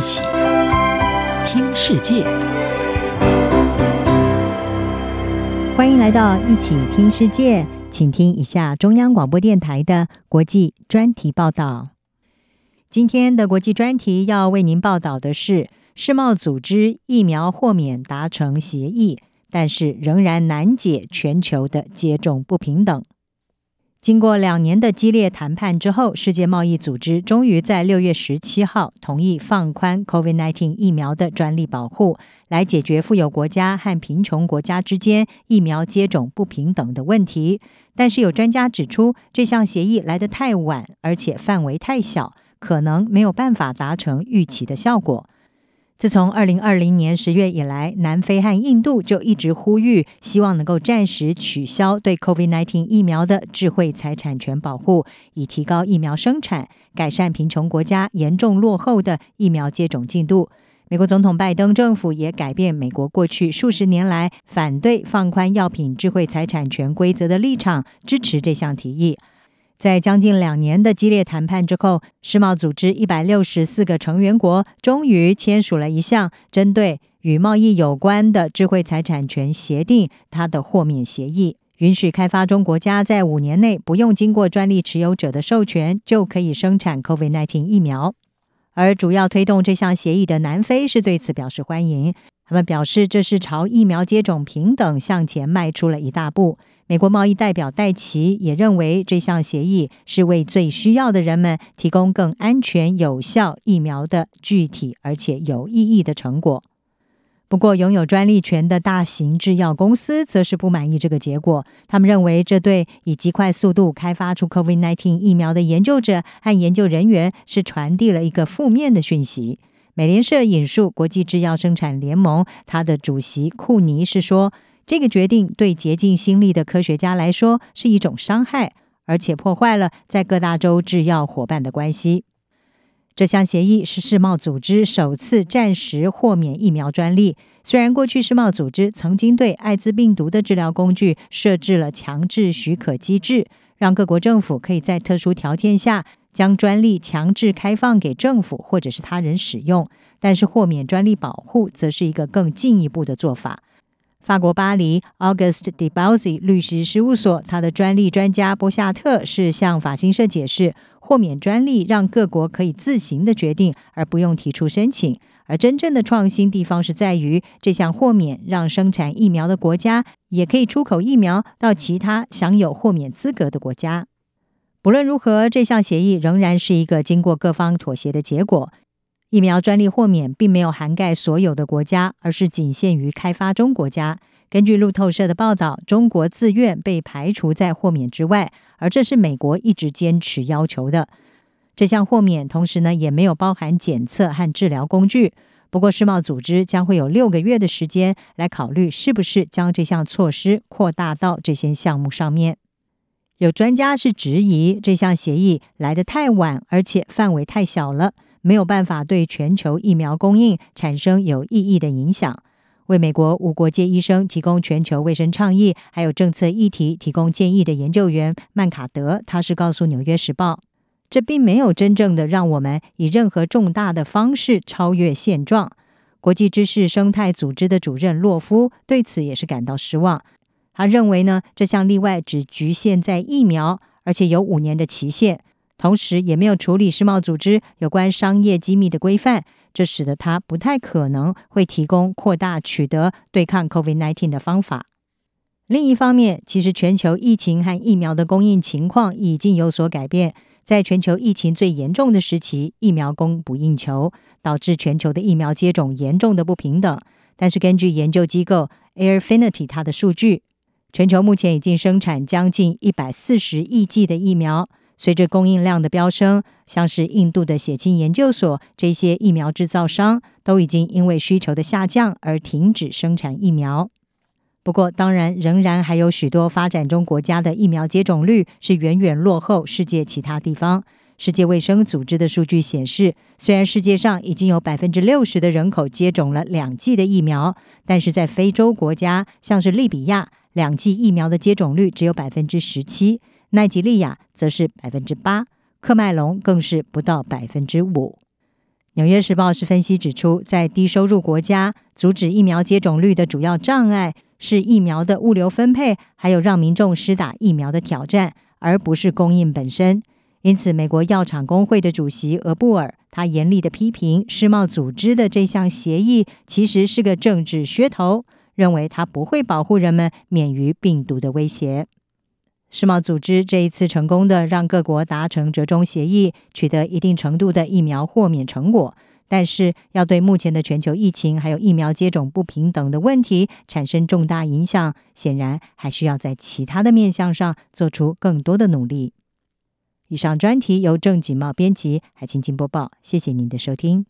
一起听世界，欢迎来到一起听世界，请听一下中央广播电台的国际专题报道。今天的国际专题要为您报道的是，世贸组织疫苗豁免达成协议，但是仍然难解全球的接种不平等。经过两年的激烈谈判之后，世界贸易组织终于在六月十七号同意放宽 COVID-19 疫苗的专利保护，来解决富有国家和贫穷国家之间疫苗接种不平等的问题。但是有专家指出，这项协议来得太晚，而且范围太小，可能没有办法达成预期的效果。自从二零二零年十月以来，南非和印度就一直呼吁，希望能够暂时取消对 COVID-19 疫苗的智慧财产权保护，以提高疫苗生产，改善贫穷国家严重落后的疫苗接种进度。美国总统拜登政府也改变美国过去数十年来反对放宽药品智慧财产权规则的立场，支持这项提议。在将近两年的激烈谈判之后，世贸组织一百六十四个成员国终于签署了一项针对与贸易有关的智慧财产权协定，它的豁免协议允许开发中国家在五年内不用经过专利持有者的授权就可以生产 COVID-19 疫苗。而主要推动这项协议的南非是对此表示欢迎，他们表示这是朝疫苗接种平等向前迈出了一大步。美国贸易代表戴琪也认为，这项协议是为最需要的人们提供更安全、有效疫苗的具体而且有意义的成果。不过，拥有专利权的大型制药公司则是不满意这个结果。他们认为，这对以极快速度开发出 COVID-19 疫苗的研究者和研究人员是传递了一个负面的讯息。美联社引述国际制药生产联盟，它的主席库尼是说。这个决定对竭尽心力的科学家来说是一种伤害，而且破坏了在各大洲制药伙伴的关系。这项协议是世贸组织首次暂时豁免疫苗专利。虽然过去世贸组织曾经对艾滋病毒的治疗工具设置了强制许可机制，让各国政府可以在特殊条件下将专利强制开放给政府或者是他人使用，但是豁免专利保护则是一个更进一步的做法。法国巴黎 August de Bauzy 律师事务所，他的专利专家波夏特是向法新社解释，豁免专利让各国可以自行的决定，而不用提出申请。而真正的创新地方是在于，这项豁免让生产疫苗的国家也可以出口疫苗到其他享有豁免资格的国家。不论如何，这项协议仍然是一个经过各方妥协的结果。疫苗专利豁免并没有涵盖所有的国家，而是仅限于开发中国家。根据路透社的报道，中国自愿被排除在豁免之外，而这是美国一直坚持要求的。这项豁免同时呢，也没有包含检测和治疗工具。不过，世贸组织将会有六个月的时间来考虑是不是将这项措施扩大到这些项目上面。有专家是质疑这项协议来得太晚，而且范围太小了。没有办法对全球疫苗供应产生有意义的影响。为美国无国界医生提供全球卫生倡议还有政策议题提供建议的研究员曼卡德，他是告诉《纽约时报》，这并没有真正的让我们以任何重大的方式超越现状。国际知识生态组织的主任洛夫对此也是感到失望。他认为呢，这项例外只局限在疫苗，而且有五年的期限。同时，也没有处理世贸组织有关商业机密的规范，这使得他不太可能会提供扩大取得对抗 COVID-19 的方法。另一方面，其实全球疫情和疫苗的供应情况已经有所改变。在全球疫情最严重的时期，疫苗供不应求，导致全球的疫苗接种严重的不平等。但是，根据研究机构 Airfinity 它的数据，全球目前已经生产将近一百四十亿剂的疫苗。随着供应量的飙升，像是印度的血清研究所这些疫苗制造商都已经因为需求的下降而停止生产疫苗。不过，当然仍然还有许多发展中国家的疫苗接种率是远远落后世界其他地方。世界卫生组织的数据显示，虽然世界上已经有百分之六十的人口接种了两剂的疫苗，但是在非洲国家，像是利比亚，两剂疫苗的接种率只有百分之十七。奈及利亚则是百分之八，喀麦隆更是不到百分之五。《纽约时报是分析指出，在低收入国家，阻止疫苗接种率的主要障碍是疫苗的物流分配，还有让民众施打疫苗的挑战，而不是供应本身。因此，美国药厂工会的主席俄布尔他严厉地批评世贸组织的这项协议其实是个政治噱头，认为它不会保护人们免于病毒的威胁。世贸组织这一次成功的让各国达成折中协议，取得一定程度的疫苗豁免成果，但是要对目前的全球疫情还有疫苗接种不平等的问题产生重大影响，显然还需要在其他的面向上做出更多的努力。以上专题由郑锦茂编辑，海清清播报，谢谢您的收听。